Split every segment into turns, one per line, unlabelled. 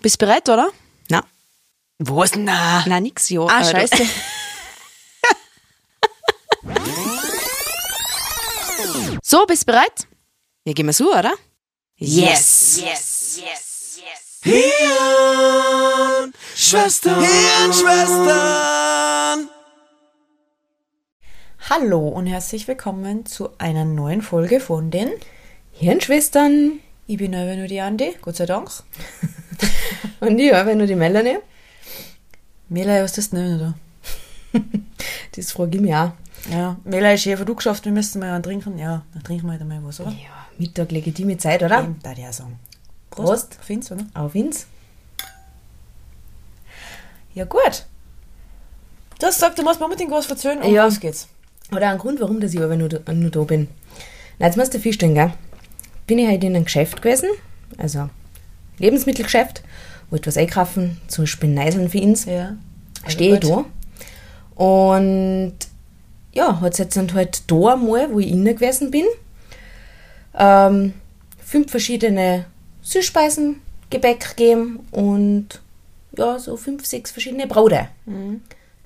Bist du bereit, oder?
Na.
Was? Na.
Na, nix, ja.
Ah,
du-
scheiße. so, bist du bereit?
Ja, gehen wir so, oder?
Yes.
Hirn, Schwestern, Hirnschwestern.
Hallo und herzlich willkommen zu einer neuen Folge von den
Hirnschwestern.
Ich bin aber nur die Andi, Gott sei Dank.
Und ich habe nur die Melanie.
Mela, was ist das denn da?
Das frage ich mich auch.
Ja, Mela ist hier, du geschafft, wir müssen mal einen trinken. Ja, dann trinken wir halt einmal was, oder?
Ja, Mittag legitime Zeit, oder?
Eben, da ich auch sagen.
Prost.
Findest oder?
Auf ins.
Ja, gut. Du hast gesagt, du musst mir unbedingt was erzählen und
Ja.
los geht's.
Oder ein Grund, warum dass ich aber nur, da- nur da bin. Na, jetzt musst du feststellen, gell? Bin ich halt in einem Geschäft gewesen, also Lebensmittelgeschäft, wollte was einkaufen, zum Beispiel Neiseln für uns.
Ja. Also
stehe ich da. Und ja, hat es jetzt halt da mal, wo ich innen gewesen bin, ähm, fünf verschiedene Süßspeisen, Gebäck gegeben und ja, so fünf, sechs verschiedene Brote.
Mhm.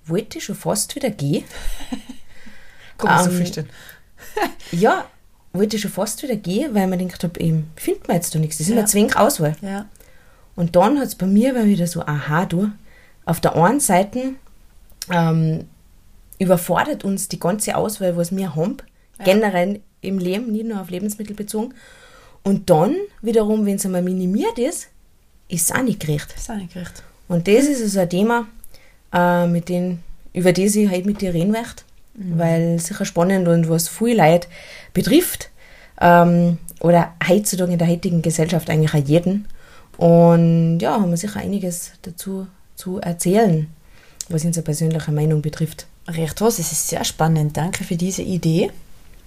Wollte ich schon fast wieder gehen.
Guck mal, so
Ähm,
viel stehen.
Ja, wollte ich schon fast wieder gehen, weil man gedacht habe, eben, findet man jetzt da nichts. Das ist
Ja.
eine Zwing Auswahl.
Ja.
Und dann hat es bei mir mal wieder so, aha, du, auf der einen Seite ähm, überfordert uns die ganze Auswahl, was wir haben, generell im Leben, nicht nur auf Lebensmittel bezogen. Und dann wiederum, wenn es einmal minimiert ist, ist es auch nicht gerecht.
Ist auch nicht gerecht.
Und das ist also ein Thema, äh, mit dem, über das ich heute mit dir reden möchte, weil es sicher spannend und was viel Leute betrifft. Ähm, oder heutzutage in der heutigen Gesellschaft eigentlich auch jeden. Und ja, haben wir sicher einiges dazu zu erzählen, was unsere persönliche Meinung betrifft.
Recht was, es ist sehr spannend. Danke für diese Idee.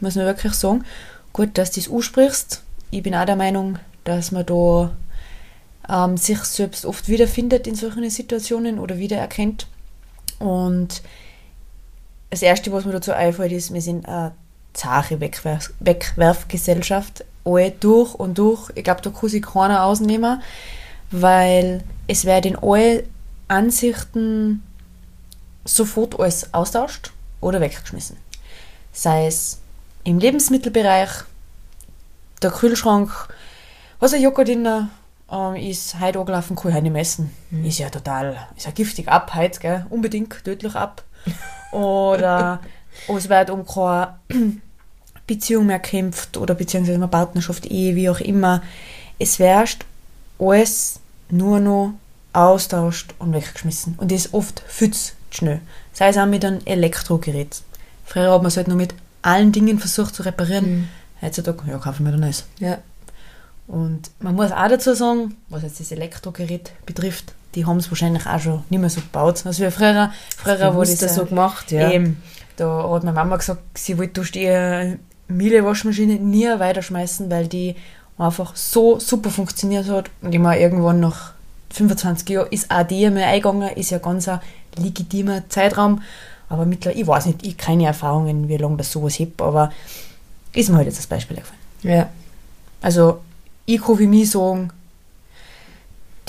Muss man wirklich sagen. Gut, dass du das aussprichst. Ich bin auch der Meinung, dass man da ähm, sich selbst oft wiederfindet in solchen Situationen oder wiedererkennt. Und das Erste, was mir dazu einfällt, ist, wir sind eine zahre Wegwerf Wegwerfgesellschaft. Alle durch und durch. Ich glaube, da kann sich keiner ausnehmen, weil es werden alle Ansichten sofort alles austauscht oder weggeschmissen. Sei es im Lebensmittelbereich, der Kühlschrank, was ein Joghurt in der ähm, ist heute angelaufen, kann ich nicht mehr essen. Ist ja total, ist ja giftig ab heute, gell? unbedingt tödlich ab. Oder es wird um keine Beziehung mehr kämpft oder beziehungsweise eine Partnerschaft, Ehe, wie auch immer. Es wird alles nur noch austauscht und weggeschmissen. Und das oft viel zu schnell. Sei es auch mit einem Elektrogerät. Früher hat man es halt nur mit allen Dingen versucht zu reparieren. Heutzutage, ja, kaufen wir dann alles.
Ja.
Und man muss auch dazu sagen, was jetzt das Elektrogerät betrifft, die haben es wahrscheinlich auch schon nicht mehr so gebaut. Also wie früher, früher
Bewusst
das
so gemacht, ja.
Eben, da hat meine Mama gesagt, sie wollte durch die Miele-Waschmaschine nie weiterschmeißen, weil die einfach so super funktioniert hat. Und ich meine, irgendwann nach 25 Jahren ist auch die einmal eingegangen, ist ja ganz ein legitimer Zeitraum. Aber mittlerweile, ich weiß nicht, ich habe keine Erfahrungen, wie lange das sowas hebt, aber ist mir halt jetzt das Beispiel eingefallen.
Ja.
Also, ich kann für mich sagen,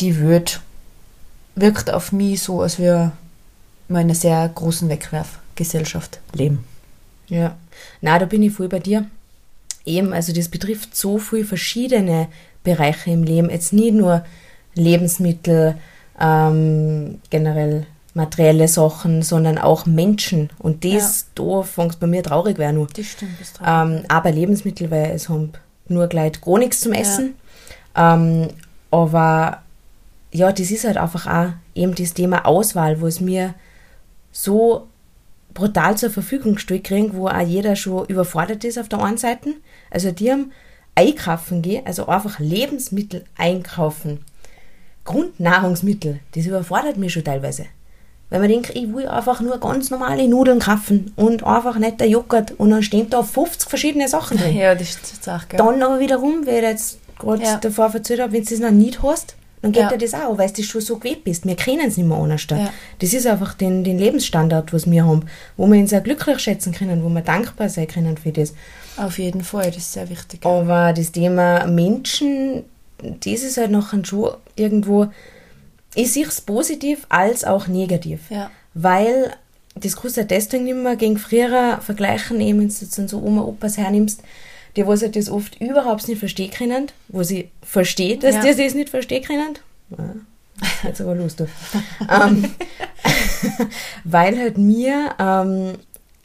die wird wirkt auf mich so, als wir in einer sehr großen Wegwerfgesellschaft leben.
Ja, na, da bin ich voll bei dir. Eben, also das betrifft so viele verschiedene Bereiche im Leben. Jetzt nicht nur Lebensmittel, ähm, generell materielle Sachen, sondern auch Menschen. Und das, da fängt es bei mir traurig werden nur.
Das stimmt, das
Ähm, aber Lebensmittel, weil es haben nur gleich gar nichts zum Essen. Ähm, aber ja, das ist halt einfach auch eben das Thema Auswahl, wo es mir so brutal zur Verfügung gestellt kriegen, wo auch jeder schon überfordert ist auf der einen Seite. Also die haben einkaufen gehen, also einfach Lebensmittel einkaufen. Grundnahrungsmittel, das überfordert mich schon teilweise. Weil man denkt, ich will einfach nur ganz normale Nudeln kaufen und einfach nicht der Joghurt und dann stehen da 50 verschiedene Sachen drin.
Ja, das ist auch geil.
Dann aber wiederum, wie ich jetzt gerade
Ja.
davor erzählt habe, wenn du das noch nicht hast, dann geht
Ja.
dir das auch, weil du schon so gewöhnt bist. Wir kennen es nicht mehr anders.
Ja.
Das ist einfach den, den Lebensstandard, was wir haben, wo wir uns auch glücklich schätzen können, wo wir dankbar sein können für das.
Auf jeden Fall, das ist sehr wichtig.
Aber das Thema Menschen, das ist halt nachher schon irgendwo, ich sehe es positiv als auch negativ.
Ja.
Weil das kannst du halt deswegen nicht mehr gegen früher vergleichen, eben wenn du jetzt dann so Oma, Opas hernimmst, die was das oft überhaupt nicht verstehen können, wo sie versteht, dass
Ja.
die das nicht verstehen können. Ja, jetzt aber lustig. ähm, weil halt mir ähm,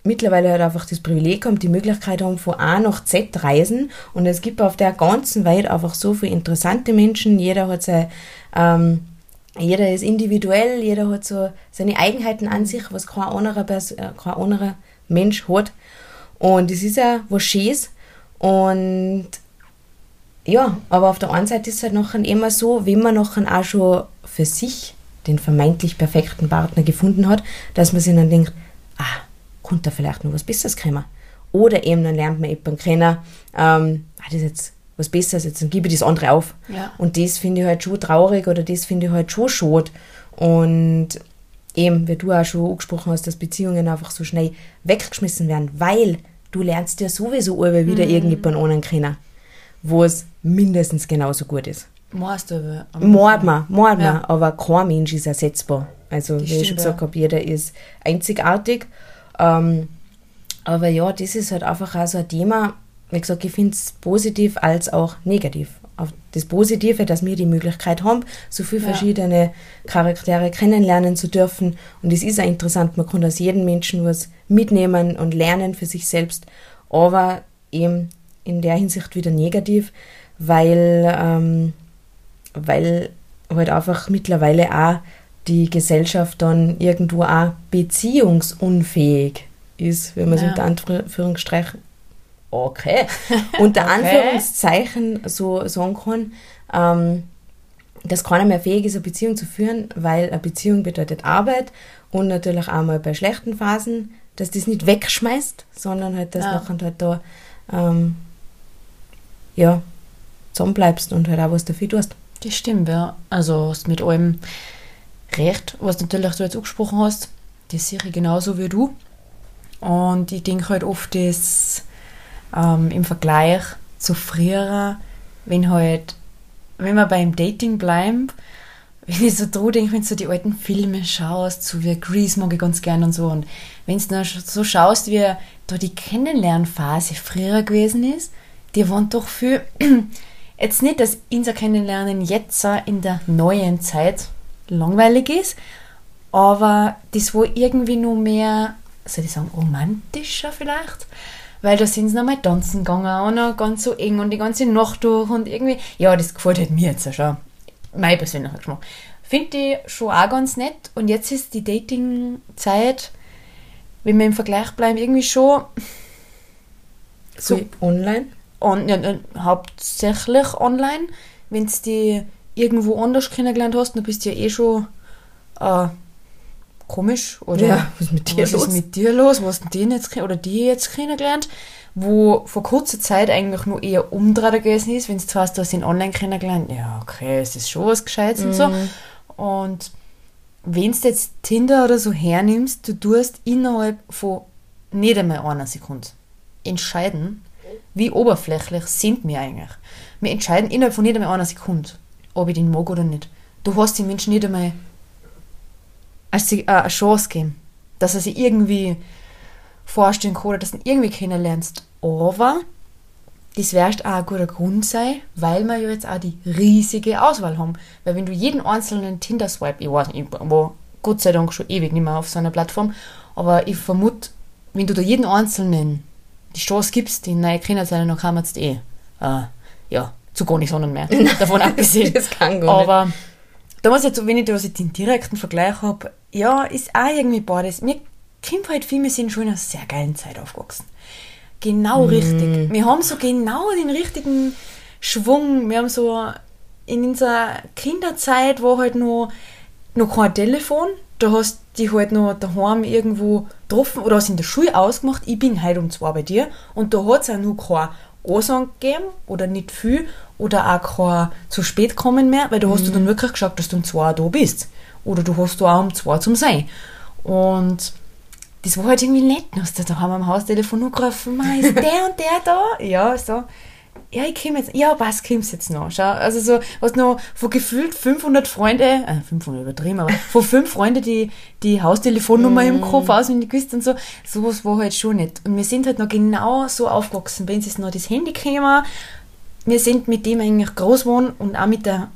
mittlerweile halt einfach das Privileg haben, die Möglichkeit haben, von A nach Z reisen und es gibt auf der ganzen Welt einfach so viele interessante Menschen, jeder hat sein, ähm, jeder ist individuell, jeder hat so seine Eigenheiten an sich, was kein anderer, Pers äh, kein anderer Mensch hat und das ist ja was Schönes und ja, aber auf der einen Seite ist es halt nachher immer so, wenn man nachher auch schon für sich den vermeintlich perfekten Partner gefunden hat, dass man sich dann denkt, ah, könnte da vielleicht noch was Besseres kommen. Oder eben dann lernt man jemanden kennen, ähm, ah, das ist jetzt was Besseres, jetzt dann gebe ich das andere auf.
Ja.
Und das finde ich halt schon traurig oder das finde ich halt schon schade. Und eben, wie du auch schon angesprochen hast, dass Beziehungen einfach so schnell weggeschmissen werden, weil du lernst ja sowieso alle wieder irgendjemanden anderen kennen, wo es mindestens genauso gut ist.
Meinst du aber?
Mord man, mord man,
Ja.
aber kein Mensch ist ersetzbar. Also, wie ich
stimmt,
schon gesagt
ja.
habe, jeder ist einzigartig. Ähm, aber ja, das ist halt einfach auch so ein Thema. Wie gesagt, ich finde es positiv als auch negativ. Auf das Positive, dass wir die Möglichkeit haben, so viele
Ja.
verschiedene Charaktere kennenlernen zu dürfen. Und es ist auch interessant, man kann aus jedem Menschen was mitnehmen und lernen für sich selbst. Aber eben in der Hinsicht wieder negativ, weil ähm, weil halt einfach mittlerweile auch die Gesellschaft dann irgendwo auch beziehungsunfähig ist, wenn man es
Ja.
unter Anführungsstrichen okay, unter
Okay.
Anführungszeichen so sagen kann, ähm, dass keiner mehr fähig ist, eine Beziehung zu führen, weil eine Beziehung bedeutet Arbeit und natürlich auch mal bei schlechten Phasen, dass das nicht wegschmeißt, sondern halt, dass
Ja.
nachher halt da ähm, ja, zusammenbleibst und halt auch was dafür tust.
Das stimmt, ja. Also hast mit allem recht, was natürlich du jetzt angesprochen hast. Das sehe ich genauso wie du. Und ich denke halt oft, dass ähm, im Vergleich zu früher, wenn halt, wenn wir beim Dating bleiben, wenn ich so drüber denke, wenn du so die alten Filme schaust, so wie Grease mag ich ganz gern und so, und wenn du so schaust, wie da die Kennenlernphase früher gewesen ist, die waren doch viel, jetzt nicht, dass unser Kennenlernen jetzt in der neuen Zeit langweilig ist, aber das war irgendwie nur mehr, soll ich sagen, romantischer vielleicht, weil da sind sie noch mal tanzen gegangen und noch ganz so eng und die ganze Nacht durch und irgendwie, ja, das gefällt halt mir jetzt auch schon. Mein persönlicher Geschmack. Finde ich schon auch ganz nett und jetzt ist die Dating-Zeit, wenn wir im Vergleich bleiben, irgendwie schon
So online?
on, ja, ja, hauptsächlich online. Wenn du die irgendwo anders kennengelernt hast, dann bist du ja eh schon äh, komisch. Oder
Ja, was ist mit dir
was
los?
ist mit dir los? Was hast du den jetzt, oder die jetzt kennengelernt? Wo vor kurzer Zeit eigentlich nur eher umdrehen gewesen ist, wenn du hast, du hast ihn online kennengelernt. Ja, okay, es ist schon was Gescheites und so.
Mhm.
Und wenn du jetzt Tinder oder so hernimmst, du tust innerhalb von nicht einmal einer Sekunde entscheiden, wie oberflächlich sind wir eigentlich. Wir entscheiden innerhalb von nicht einmal einer Sekunde, ob ich den mag oder nicht. Du hast den Menschen nicht einmal als sie, äh, eine Chance geben, dass er sich irgendwie vorstellen kann oder dass du ihn irgendwie kennenlernst. Aber das wird auch ein guter Grund sein, weil wir ja jetzt auch die riesige Auswahl haben. Weil wenn du jeden einzelnen Tinder-Swipe, ich weiß nicht, ich war Gott sei Dank schon ewig nicht mehr auf so einer Plattform, aber ich vermute, wenn du da jeden einzelnen die Chance gibst, den neu kennenzulernen, dann kann man es eh, äh, ja, zu gar nicht sondern mehr. Davon abgesehen.
Das kann gar nicht.
Aber da muss ich jetzt, wenn ich da so den direkten Vergleich habe, ja, ist auch irgendwie beides. Mir kommt halt viel, wir sind schon in einer sehr geilen Zeit aufgewachsen. Genau richtig. Wir haben so genau den richtigen Schwung. Wir haben so in unserer Kinderzeit war halt noch, noch kein Telefon. Da hast du dich halt noch daheim irgendwo getroffen oder hast in der Schule ausgemacht, ich bin heute um zwei bei dir. Und da hat es auch noch kein Ansang gegeben oder nicht viel oder auch kein zu spät kommen mehr, weil da hast du dann wirklich gesagt, dass du um zwei da bist. Oder du hast da auch um zwei zum Sein. Und das war halt irgendwie nett. Hast du daheim am Haustelefon angerufen, "Ma, ist der und der da? Ja, so. ja, ich komme jetzt, ja, was kommst jetzt noch? Schau, also so, was noch von gefühlt 500 Freunde, äh, 500 übertrieben, aber von fünf Freunde, die die Haustelefonnummer im Kopf auswendig gewusst und so, sowas war halt schon nicht. Und wir sind halt noch genau so aufgewachsen, uns ist noch das Handy gekommen, wir sind mit dem eigentlich groß geworden und auch mit der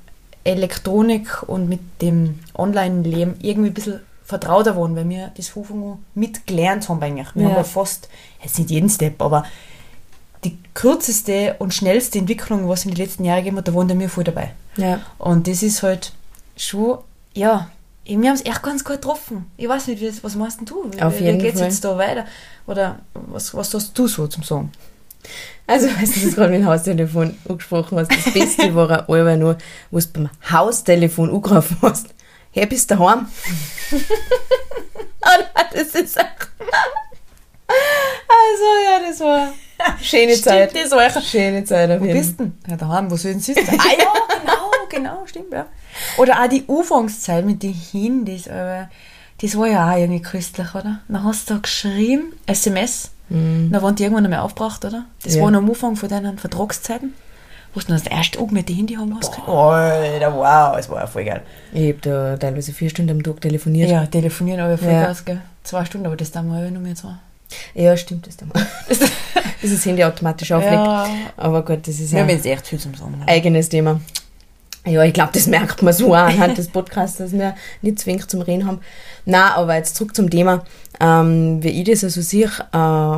Elektronik und mit dem Online-Leben irgendwie ein bisschen vertrauter geworden, weil wir das von mitgelernt haben eigentlich. Wir
Ja.
haben ja fast, jetzt nicht jeden Step, aber die kürzeste und schnellste Entwicklung, was in den letzten Jahren gegeben hat, da waren wir voll dabei.
Ja.
Und das ist halt schon, ja, wir haben es echt ganz gut getroffen. Ich weiß nicht, wie das- was machst denn du? Wie,
Auf
wie
jeden
geht's
Fall.
jetzt da weiter? Oder was, was hast du so zum Sagen?
Also, weißt du, das gerade mit dem Haustelefon angesprochen hast, das Beste war ein Alber nur, wo du beim Haustelefon angerufen hast. Hey, bist du daheim? oh nein, das ist echt... Also, ja, das war schöne
Stimmt,
Zeit.
das war echt-
schöne Zeit
Wo
jeden
bist du denn? Ja, daheim, wo soll denn sonst sein? ah ja, genau, genau, stimmt, ja. Oder auch die Anfangszeit mit den Handys, aber das war ja auch irgendwie köstlich, oder? Dann hast du da geschrieben, SMS, dann waren die irgendwann mehr aufgebracht, oder? Das
Ja.
war noch am Anfang von deinen Vertragszeiten, wo du das erste Auge mit dem Handy haben hast. Alter, wow, es war ja voll geil.
Ich habe da teilweise vier Stunden am Tag telefoniert.
Ja, telefonieren aber voll
Ja.
Gas, gell? Zwei Stunden, aber das dann mal noch mehr zwei.
Ja, stimmt, das da mal. Das Handy automatisch auflegt.
Ja.
Aber gut, das ist
Wir
ja
haben
ein
jetzt echt viel zum Sagen.
eigenes Thema. Ja, ich glaube, das merkt man so auch anhand des Podcasts, dass wir nicht zwingend zum Reden haben. Na, aber jetzt zurück zum Thema. Ähm, wie ich das also sehe, äh,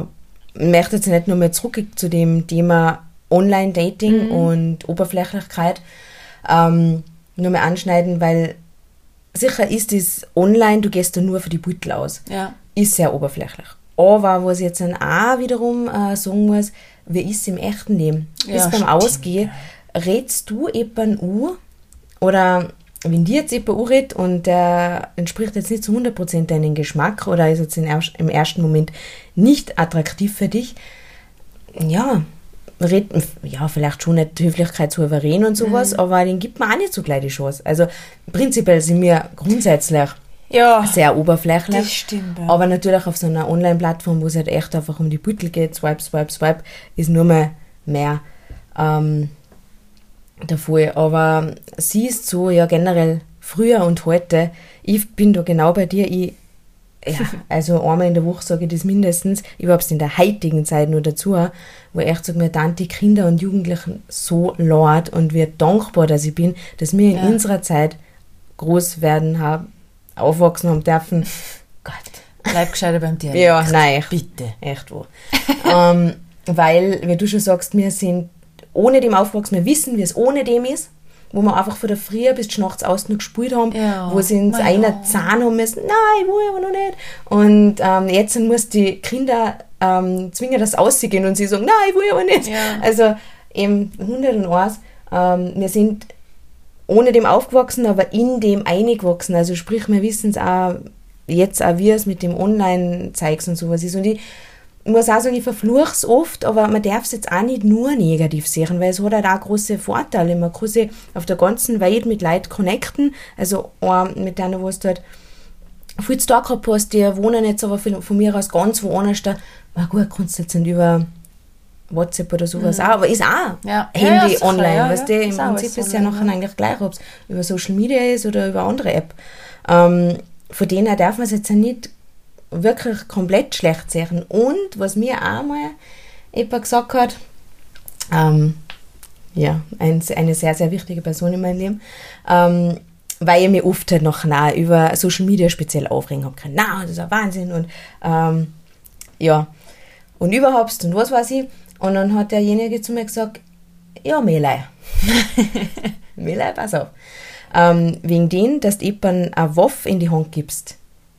möchte jetzt nicht nur mehr zurück zu dem Thema Online-Dating und Oberflächlichkeit ähm, nur mehr anschneiden, weil sicher ist es online, du gehst da nur für die Beutel aus
Ja.
ist sehr oberflächlich. Aber was ich jetzt dann auch wiederum äh, sagen muss, wie ist es im echten Leben?
Ja,
Bis beim
stimmt,
Ausgehen, redst du jemanden an oder wenn dir jetzt jemand anredet und der entspricht jetzt nicht zu 100% deinen Geschmack oder ist jetzt im ersten Moment nicht attraktiv für dich, ja, red, ja, vielleicht schon nicht Höflichkeit souverän und sowas,
Mhm.
aber den gibt man auch nicht so gleich die Chance. Also prinzipiell sind wir grundsätzlich
Ja.
sehr oberflächlich.
Das stimmt, ja.
Aber natürlich auf so einer Online-Plattform, wo es halt echt einfach um die Büttel geht, swipe, swipe, swipe, ist nur mehr mehr ähm, der Fall. Aber sie ist so, ja generell früher und heute, ich bin da genau bei dir, ich, ja, also einmal in der Woche sage ich das mindestens, überhaupt in der heutigen Zeit nur dazu, wo ich echt sage, mir dann die Kinder und Jugendlichen so laut und wie dankbar, dass ich bin, dass wir in
Ja.
unserer Zeit groß werden haben, aufwachsen haben dürfen. Gott.
Bleib gescheiter beim Dialekt.
Ja, nein, echt.
Bitte.
Echt wo. ähm, weil, wie du schon sagst, wir sind ohne dem aufgewachsen, wir wissen, wie es ohne dem ist, wo wir einfach von der Früh bis zur Nachts aus nur gespielt haben,
Ja,
wo sie uns
na
einer. Zahn haben müssen, nein, ich will aber noch nicht. Und ähm, jetzt muss die Kinder ähm, zwingen, dass sie ausgehen und sie sagen, nein, ich will aber nicht.
Ja.
Also eben 101, ähm, wir sind ohne dem aufgewachsen, aber in dem eingewachsen. Also sprich, wir wissen es auch jetzt auch, wie es mit dem Online-Zeugs und sowas ist. Und ich muss auch sagen, ich verfluche es oft, aber man darf es jetzt auch nicht nur negativ sehen, weil es hat halt auch große Vorteile. Man kann sich auf der ganzen Welt mit Leuten connecten, also auch mit denen, wo es halt viel zu tun gehabt hast, die wohnen jetzt aber von mir aus ganz woanders da. Na gut, kannst du jetzt nicht über WhatsApp oder sowas auch, aber ist auch
Mhm. Ja. Ja,
Handy
ja, sicher,
online,
ja,
weißt
ja.
du, im
Ist
Prinzip ist ja nachher
ja.
eigentlich gleich, ob es über Social Media ist oder über andere App. Ähm, von denen her darf man es jetzt ja nicht wirklich komplett schlecht sehen. Und was mir auch mal jemand gesagt hat, ähm, ja, ein, eine sehr, sehr wichtige Person in meinem Leben, ähm, weil ich mich oft halt noch nah über Social Media speziell aufregen habe können. Na, das ist ein Wahnsinn und ähm, ja, und überhaupt und was weiß ich. Und dann hat derjenige zu mir gesagt, ja, Melei. Melei, pass auf. Ähm, wegen dem, dass du jemandem eine Waffe in die Hand gibst,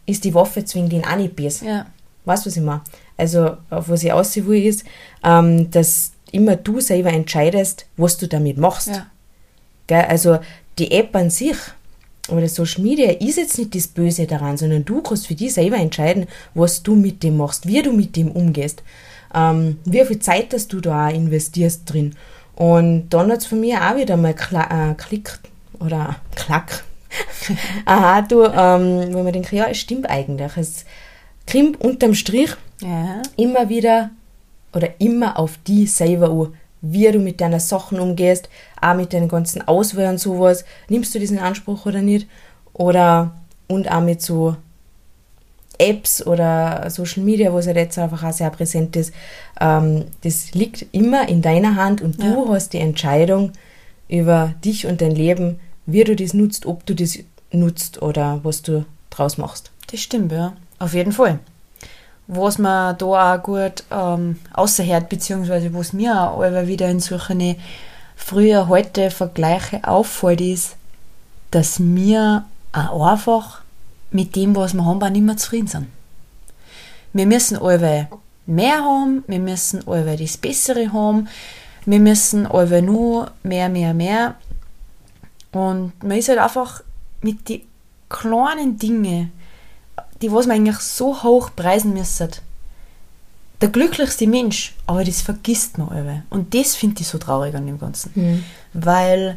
ist die Waffe wegen den auch nicht besser.
Ja.
Weißt du, was ich meine? Also, auf was ich aussehen will, ist, ähm, dass immer du selber entscheidest, was du damit machst.
Ja.
Gell? Also, die App an sich oder Social Media ist jetzt nicht das Böse daran, sondern du kannst für dich selber entscheiden, was du mit dem machst, wie du mit dem umgehst, ähm, wie viel Zeit dass du da auch investierst drin. Und dann hat es von mir auch wieder mal kla- äh, Klick oder Klack. Aha, du, ähm, wo man denkt, ja, es stimmt eigentlich. Es kommt unterm Strich
Ja.
immer wieder oder immer auf die selber an, wie du mit deinen Sachen umgehst, auch mit deinen ganzen Auswahlen und sowas. Nimmst du diesen Anspruch oder nicht? Oder, und auch mit so Apps oder Social Media, wo es halt jetzt einfach auch sehr präsent ist. Ähm, das liegt immer in deiner Hand und du
Ja.
hast die Entscheidung über dich und dein Leben, wie du das nutzt, ob du das nutzt oder was du draus machst.
Das stimmt, ja. Auf jeden Fall. Was man da auch gut ähm, außerhört, beziehungsweise was mir auch immer wieder in solchen früher heute Vergleiche auffällt, ist, dass wir auch einfach mit dem, was wir haben, auch nicht mehr zufrieden sind. Wir müssen alle mehr haben, wir müssen alle das Bessere haben, wir müssen alle nur mehr, mehr, mehr. Und man ist halt einfach mit den kleinen Dingen, die was man eigentlich so hoch preisen müsste, der glücklichste Mensch, aber das vergisst man alle. Und das finde ich so traurig an dem Ganzen. Weil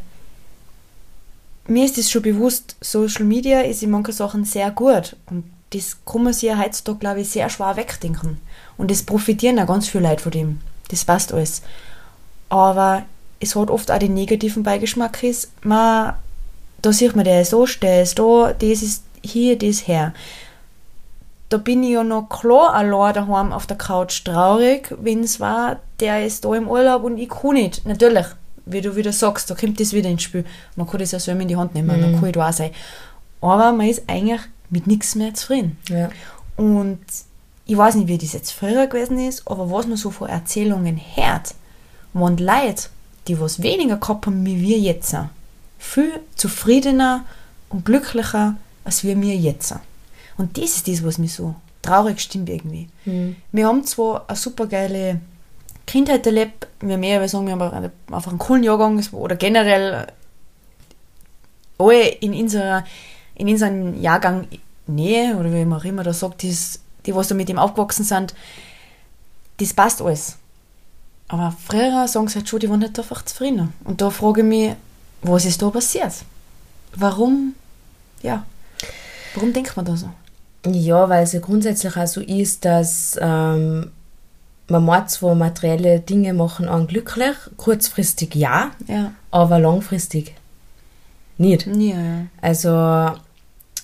mir ist das schon bewusst, Social Media ist in manchen Sachen sehr gut. Und das kann man sich ja heutzutage, glaube ich, sehr schwer wegdenken. Und es profitieren auch ganz viele Leute von dem. Das passt alles. Aber es hat oft auch den negativen Beigeschmack, ist, man, da sieht man, der ist so, der ist da, das ist hier, das her. Da bin ich ja noch klar allein daheim auf der Couch traurig, wenn es war, der ist da im Urlaub und ich kann nicht. Natürlich, wie du wieder sagst, da kommt das wieder ins Spiel. Man kann das ja selber in die Hand nehmen, dann kann ich da sein. Aber man ist eigentlich mit nichts mehr zufrieden.
Ja.
Und ich weiß nicht, wie das jetzt früher gewesen ist, aber was man so von Erzählungen hört, waren Leute, die was weniger gehabt haben wie wir jetzt, sind, viel zufriedener und glücklicher als wir mir jetzt. Und das ist das, was mich so traurig stimmt irgendwie. Wir haben zwar eine super geile Kindheit erlebt, wir mehr aber sagen, wir haben einfach einen coolen Jahrgang oder generell alle in unserer in unserem Jahrgang Nähe oder wie man auch immer da sagt, die, die was da mit ihm aufgewachsen sind, das passt alles. Aber früher sagen sie halt schon, die waren nicht einfach zufrieden. Und da frage ich mich, was ist da passiert? Warum, ja, warum denkt man da so?
Ja, weil es ja grundsätzlich auch so ist, dass ähm, man meint zwar materielle Dinge machen an glücklich, kurzfristig ja,
Ja,
aber langfristig nicht.
ja, ja.
Also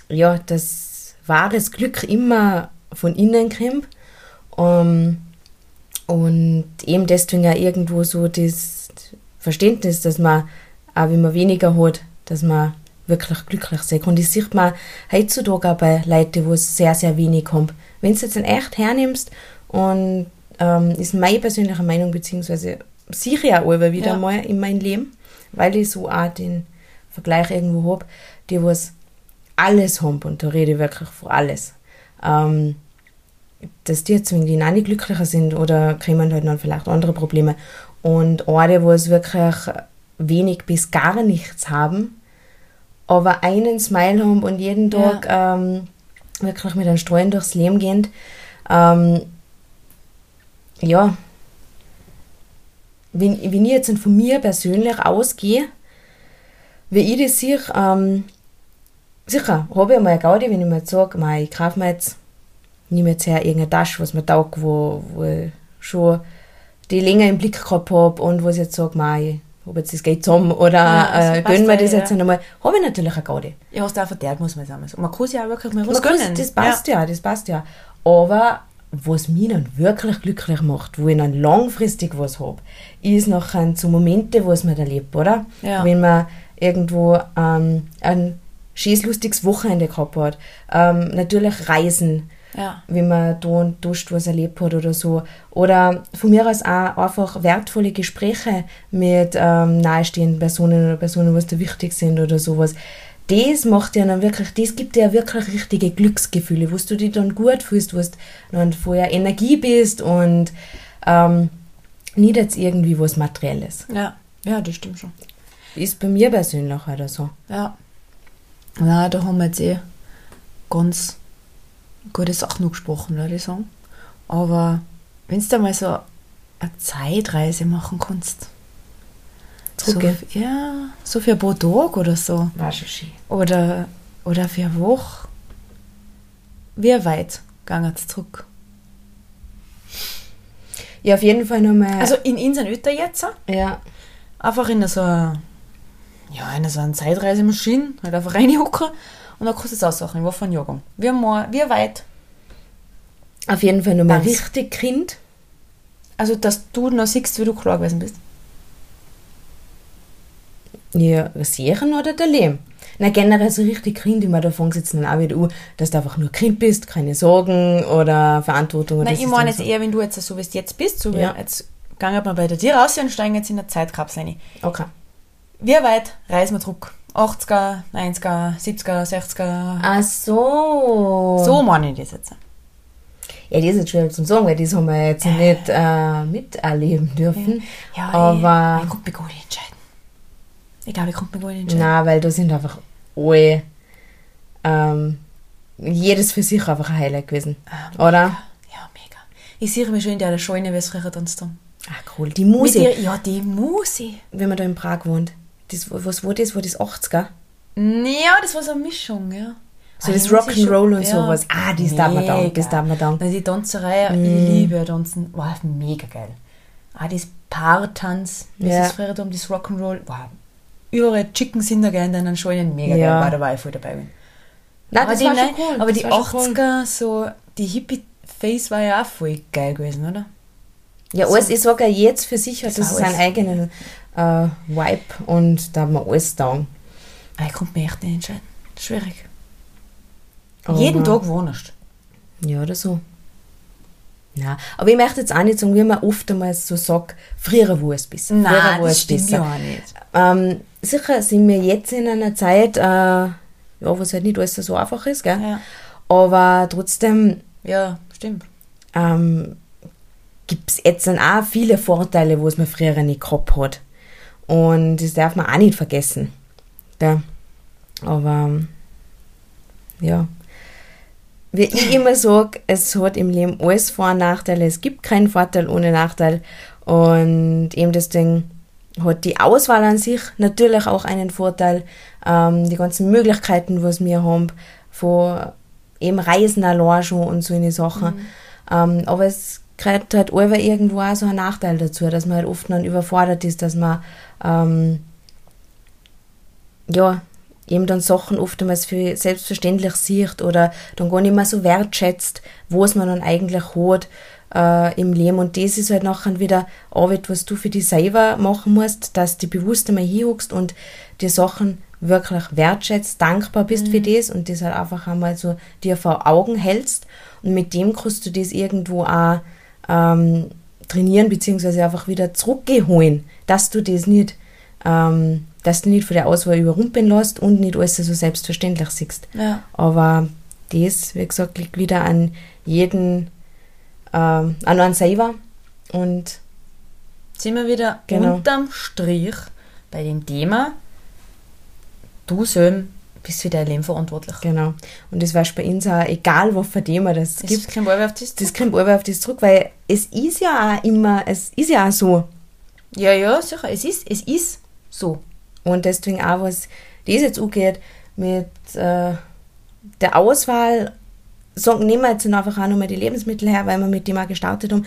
ja, das wahres Glück immer von innen kommt. Um, und eben deswegen auch irgendwo so das Verständnis, dass man, auch wenn man weniger hat, dass man wirklich glücklich sein kann. Und das sieht man heutzutage auch bei Leuten, wo es sehr, sehr wenig haben. Wenn du es jetzt in echt hernimmst und ähm, ist meine persönliche Meinung, beziehungsweise sicher ja aber wieder
Ja.
mal in mein Leben, weil ich so auch den Vergleich irgendwo habe, die was alles haben, und da rede ich wirklich von alles, ähm, dass die jetzt irgendwie nicht glücklicher sind oder kriegen halt dann vielleicht andere Probleme. Und andere, wo es wirklich wenig bis gar nichts haben, aber einen Smile haben und jeden
Ja.
Tag ähm, wirklich mit einem Strahlen durchs Leben gehen, ähm, ja, wenn, wenn ich jetzt von mir persönlich ausgehe, wie ich das sehe, ähm, sicher, habe ich mal eine Gaudi, wenn ich mir jetzt sage, ich kaufe mir jetzt, nehme jetzt her irgendeine Tasche, was mir taugt, wo, wo ich schon die länger im Blick gehabt habe und wo ich jetzt sage, mei, habe jetzt das Geld zusammen oder
Ja, also
äh,
passt
gönn mir
ja,
das
ja.
jetzt einmal, habe ich natürlich eine Gaudi.
Ja, hast du auch verdient, muss man sagen. Und man kann sich auch wirklich mal was gönnen.
Das passt ja. das passt ja. Aber was mich dann wirklich glücklich macht, wo ich dann langfristig was habe, ist nachher so Momente, wo es man erlebt, oder?
Ja.
Wenn man irgendwo ähm, ein schönes, lustiges Wochenende gehabt hat. Ähm, natürlich Reisen,
Ja.
wenn man da und dort was erlebt hat oder so. Oder von mir aus auch einfach wertvolle Gespräche mit ähm, nahestehenden Personen oder Personen, was da wichtig sind oder sowas. Das macht ja dann wirklich, das gibt dir ja wirklich richtige Glücksgefühle, wo du dich dann gut fühlst, wo du dann vorher Energie bist und ähm, nicht jetzt irgendwie was Materielles.
Ja. ja, das stimmt schon.
Ist bei mir persönlich halt so.
Ja. Na, da haben wir jetzt eh ganz gute Sachen gesprochen, würde ich sagen. Aber wenn du da mal so eine Zeitreise machen kannst, so,
Zurückgehen.
ja, so für ein paar Tage oder so,
War schon schön.
oder, oder für eine Woche, wie weit gegangen es zurück?
Ja, auf jeden Fall nochmal.
Also in unseren Ötter jetzt,
ja.
einfach in so eine, ja, in so eine Zeitreisemaschine, halt einfach reinhucken und dann kannst du es aussuchen, wo von Jahrgang. Wie, mal, wie weit.
Auf jeden Fall nochmal richtig Kind.
Also, dass du noch siehst, wie du klar gewesen bist.
Ja, Serien oder der Lehm? Na, generell so richtig Kind, meine, da du jetzt dann auch wieder an, dass du einfach nur Kind bist, keine Sorgen oder Verantwortung. oder
Nein,
das
ich meine jetzt
so.
eher, wenn du jetzt so wie du jetzt bist, so wie
Ja.
jetzt gehen wir bei Tier raus und steigen jetzt in der Zeitkapsel rein.
Okay.
Wie weit reisen wir zurück? 80er, 90er, 70er, 60er?
Ach so.
So meine ich das jetzt.
Ja, das ist jetzt schwer zu sagen, weil das haben wir jetzt nicht äh, miterleben dürfen.
Ja,
aber.
ich, ich konnte mich gut entscheiden. Ich glaube, ich konnte mich gut entscheiden.
Nein, weil da sind einfach alle. Ähm, jedes für sich einfach ein Highlight gewesen.
Ah,
Oder?
Ja, mega. Ich sehe mich schon in der Scheune, wie es früher tanzt haben.
Ach cool. Die Musik,
ihr- Ja, die Musik.
wenn man da in Prag wohnt. Das, was war das? War das 80er?
Ja, das war so eine Mischung, ja.
So
Ah,
das Rock'n'Roll und
schon-
sowas. Ah, das darf man dann. Das darf man dann.
Na, die Tanzerei, ich liebe ja Tanzen. War mega geil. Auch das Paartanz, das
Ja.
ist früher da um das Rock'n'Roll. Wow. Überall Chicken sind da gerne in den Scheunen, mega
Ja.
geil. War da war ich voll dabei. Bin.
Nein,
aber
das
die,
war
nein,
schon cool.
aber
das
die
war schon cool.
80er, so, die Hippie-Face war ja auch voll geil gewesen, oder?
Ja, alles, ich sage ja jetzt für sich hat
Das
das
war
seinen
alles.
Äh, Vibe und da haben wir alles da.
Ah, Ich konnte mich echt nicht entscheiden. Schwierig.
Aber-
Jeden Tag wohnst
Ja, oder so. Ja, aber ich möchte jetzt auch nicht sagen, wie man oft einmal so sagt, früher war es besser. früher
Nein,
war
das
es
stimmt
besser.
ja auch nicht.
Ähm, sicher sind wir jetzt in einer Zeit, äh, ja, wo es halt nicht alles so einfach ist, gell?
Ja,
aber trotzdem
ja stimmt.
ähm, gibt es jetzt dann auch viele Vorteile, wo es man früher nicht gehabt hat. Und das darf man auch nicht vergessen. Gell? Aber ja. Wie ich immer sage, es hat im Leben alles Vor- und Nachteile. Es gibt keinen Vorteil ohne Nachteil. Und eben deswegen hat die Auswahl an sich natürlich auch einen Vorteil. Ähm, die ganzen Möglichkeiten, was wir haben, von eben Reisen allein schon und so eine Sachen. Ähm, aber es gehört halt immer irgendwo auch so ein Nachteil dazu, dass man halt oft dann überfordert ist, dass man ähm, ja, eben dann Sachen oftmals für selbstverständlich sieht oder dann gar nicht mehr so wertschätzt, was man dann eigentlich hat äh, im Leben. Und das ist halt nachher wieder Arbeit, was du für dich selber machen musst, dass du bewusst einmal hinhuckst und die Sachen wirklich wertschätzt, dankbar bist für das und das halt einfach einmal so dir vor Augen hältst. Und mit dem kannst du das irgendwo auch ähm, trainieren, beziehungsweise einfach wieder zurückgeholen, dass du das nicht ähm, dass du nicht von der Auswahl überrumpeln lässt und nicht alles so selbstverständlich siehst.
Ja.
Aber das, wie gesagt, liegt wieder an jeden, ähm, an einen selber. Und
Sind wir wieder
Genau.
unterm Strich bei dem Thema, du selber bist für dein Leben verantwortlich.
genau. Und das war bei uns auch, egal was für Thema das
Es
gibt,
kein Ball auf das.
das kommt auf das zurück, weil es ist ja auch immer, es ist ja auch so.
Ja, ja, sicher. Es ist, es ist so.
Und deswegen auch, was das jetzt angeht, mit äh, der Auswahl, sagen, nehmen wir jetzt einfach auch nochmal die Lebensmittel her, weil wir mit dem auch gestartet haben,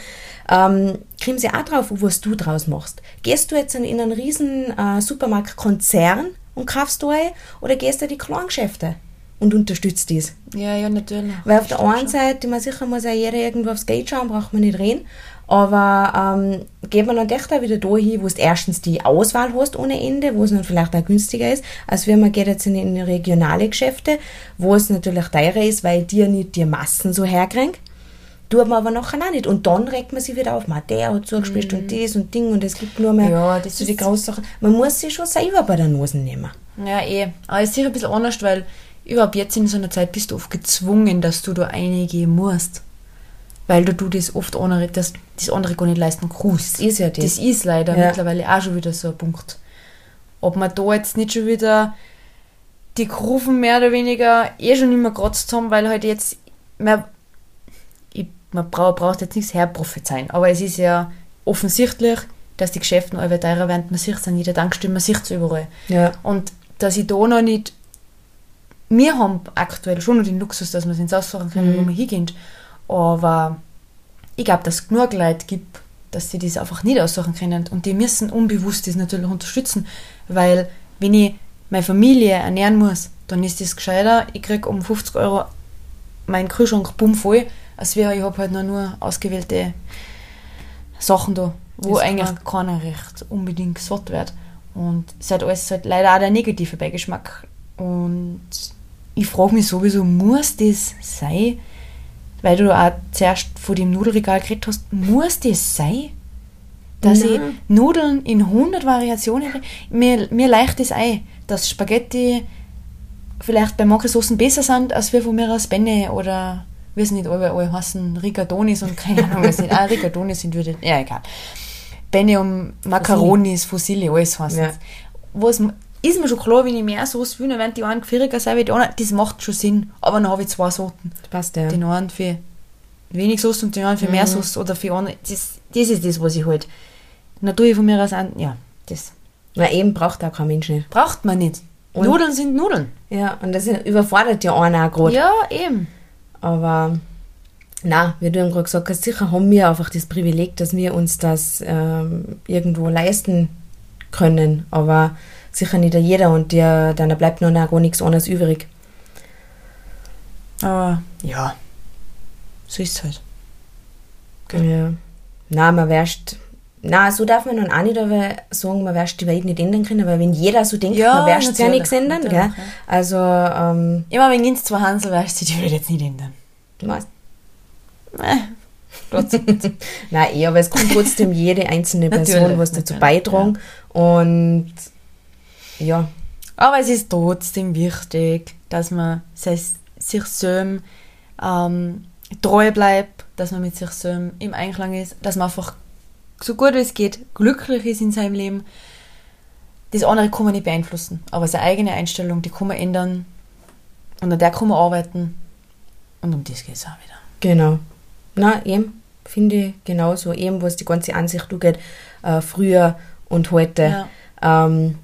ähm, kriegen sie auch drauf, was du draus machst. Gehst du jetzt in in einen riesen äh, Supermarktkonzern und kaufst du ein, oder gehst du in die Kleingeschäfte und unterstützt das?
Ja, ja, natürlich.
Weil auf der
Stimmt
einen Seite, man sicher muss ja jeder irgendwo aufs Geld schauen, braucht man nicht reden. Aber ähm, geht man dann echt auch wieder dahin, wo du erstens die Auswahl hast ohne Ende, wo es dann vielleicht auch günstiger ist, als wenn man geht jetzt in, in regionale Geschäfte, wo es natürlich teurer ist, weil dir nicht die Massen so herkriegen. Tut man aber nachher auch nicht. Und dann regt man sich wieder auf, man, der hat zugespielt und das und Ding und es gibt nur mehr
Mhm. Ja, das
so die
ist-
großen Sachen. Man muss sich schon selber bei der Nase nehmen.
Ja, eh. Aber es ist sicher ein bisschen anders, weil überhaupt jetzt in so einer Zeit bist du oft gezwungen, dass du da eingehen musst. Weil du, du das oft andere, das, das andere gar nicht leisten kannst.
Das ist ja das.
Das ist leider
Ja.
mittlerweile auch schon wieder so ein Punkt. Ob man da jetzt nicht schon wieder die Kurven mehr oder weniger eh schon immer gekratzt haben, weil halt jetzt, man, ich, man braucht, braucht jetzt nichts herprophezeien, aber es ist ja offensichtlich, dass die Geschäfte noch teurer werden. Man sieht es an jeder Tankstelle, man sieht es überall.
Ja.
Und dass ich da noch nicht. Wir haben aktuell schon noch den Luxus, dass wir es ins Ausfahren können, wo wir hingehen. Aber ich glaube, dass es genug Leute gibt, dass sie das einfach nicht aussuchen können. Und die müssen unbewusst das natürlich unterstützen, weil wenn ich meine Familie ernähren muss, dann ist das gescheiter, ich kriege um 50 Euro meinen Kühlschrank bumm voll, als wäre ich habe halt noch nur ausgewählte Sachen da, wo
Ist
eigentlich
klar.
keiner recht unbedingt satt wird. Und es hat alles halt leider auch der negative Beigeschmack. Und ich frage mich sowieso, muss das sein? Weil du auch zuerst vor dem Nudelregal geredet hast, muss das sein? Dass ich
Nein.
Nudeln in 100 Variationen? Mir, mir leicht das ein, dass Spaghetti vielleicht bei manchen Soßen besser sind, als wir von mir aus Benne oder wir sind nicht alle, alle heißen Rigatonis und keine Ahnung, was nicht. Ah, Rigatonis sind würde, ja egal. Benne und Macaronis, Fusilli, alles heißt
Ja.
Was ist mir schon klar, wenn ich mehr Soße will, dann werden die einen gefähriger sein wie die anderen. Das macht schon Sinn. Aber dann habe ich zwei Sorten.
Das passt ja.
Den einen für wenig Soße und den anderen für mehr Soße oder für andere. Das, das ist das, was ich halt. Dann tue ich von mir aus an, ja, das
Na, eben braucht auch kein Mensch nicht.
braucht man nicht.
Und-
Nudeln sind Nudeln.
Ja, und das überfordert ja einen auch gerade.
Ja, eben.
Aber na, wie du eben gerade gesagt hast, sicher haben wir einfach das Privileg, dass wir uns das ähm, irgendwo leisten können. Aber sicher nicht jeder und der, dann bleibt noch gar nichts anderes übrig.
Aber ja, so ist es halt.
Ja. Na, man wärst. Na, so darf man nun auch nicht aber sagen, man wärst die Welt nicht ändern können, weil wenn jeder so denkt,
Ja,
man wärst ja nichts ändern. Gell?
ja.
Also, ähm,
Immer wenn ins zwei Hansel wärst, die würde jetzt nicht ändern.
was?
Nicht.
Nein, eh, aber es kommt trotzdem jede einzelne Person was dazu beitragen. Und ja,
Aber es ist trotzdem wichtig, dass man sich selbst ähm, treu bleibt, dass man mit sich selbst im Einklang ist, dass man einfach so gut wie es geht glücklich ist in seinem Leben. Das andere kann man nicht beeinflussen, aber seine eigene Einstellung, die kann man ändern und an der kann man arbeiten und um das geht es auch wieder.
genau. Na, eben, finde ich genauso. Eben, was die ganze Ansicht angeht, äh, früher und heute. ähm,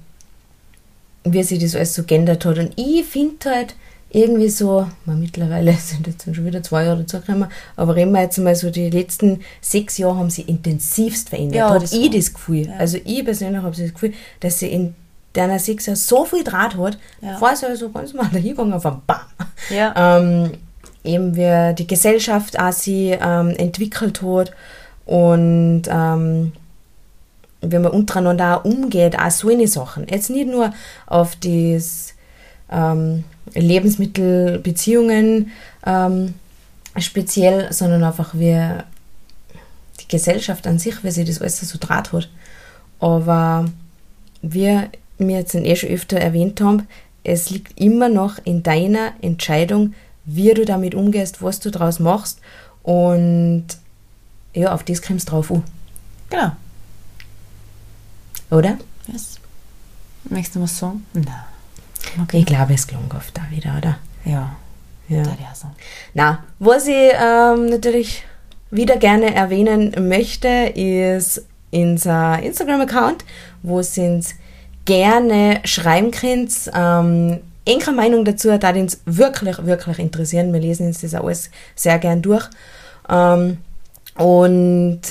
wie sich das alles so geändert hat. Und ich finde halt irgendwie so, man, mittlerweile sind jetzt schon wieder zwei Jahre dazugekommen, aber reden wir jetzt mal so, die letzten sechs Jahre haben sie intensivst verändert.
Ja,
habe ich das Gefühl.
ja.
Also ich persönlich habe das Gefühl, dass sie in deiner sechs Jahren so viel Draht hat,
Ja.
vorher so also ganz mal hingegangen auf ein Bam.
Ja.
Ähm, eben wie die Gesellschaft auch sie ähm, entwickelt hat und ähm, wenn man untereinander auch umgeht, auch so eine Sachen. Jetzt nicht nur auf das ähm, Lebensmittelbeziehungen ähm, speziell, sondern einfach wie die Gesellschaft an sich, wie sie das alles so draht hat. Aber wie wir jetzt eh schon öfter erwähnt haben, es liegt immer noch in deiner Entscheidung, wie du damit umgehst, was du daraus machst und ja, auf das kommst du drauf an,
Genau.
Oder?
Yes. Möchtest du was sagen? Nein.
Ich glaube, es klang oft da wieder, oder?
Ja,
Ja.
sagen.
Na, was ich ähm, natürlich wieder gerne erwähnen möchte, ist unser Instagram-Account, wo Sie uns gerne schreiben könnt. Ähm, eure Meinung dazu, da uns wirklich, wirklich interessieren. Wir lesen uns das alles sehr gern durch. Ähm, und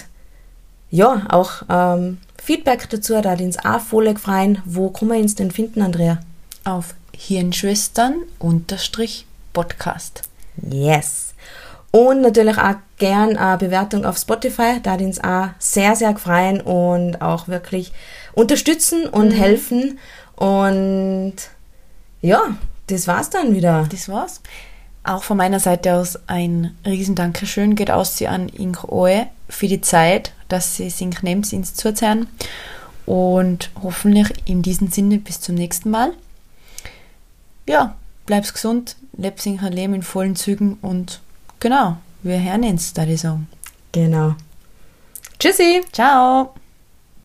ja, auch ähm, Feedback dazu, da uns auch voll gefreien. Wo kann man uns denn finden, Andrea?
Auf Hirnschwestern unterstrich Podcast.
Yes. Und natürlich auch gern eine Bewertung auf Spotify, da uns auch sehr, sehr gefreien und auch wirklich unterstützen und helfen. Und ja, das war's dann wieder.
Das war's. Auch von meiner Seite aus ein riesen Dankeschön geht aus sie an Ink Oe für die Zeit, dass sie sich nehmt, ins zuzuhören. Und hoffentlich in diesem Sinne bis zum nächsten Mal. Ja, bleib's gesund, lebst in Leben in vollen Zügen und genau, wir hören uns, da ich sagen.
Genau. Tschüssi!
Ciao!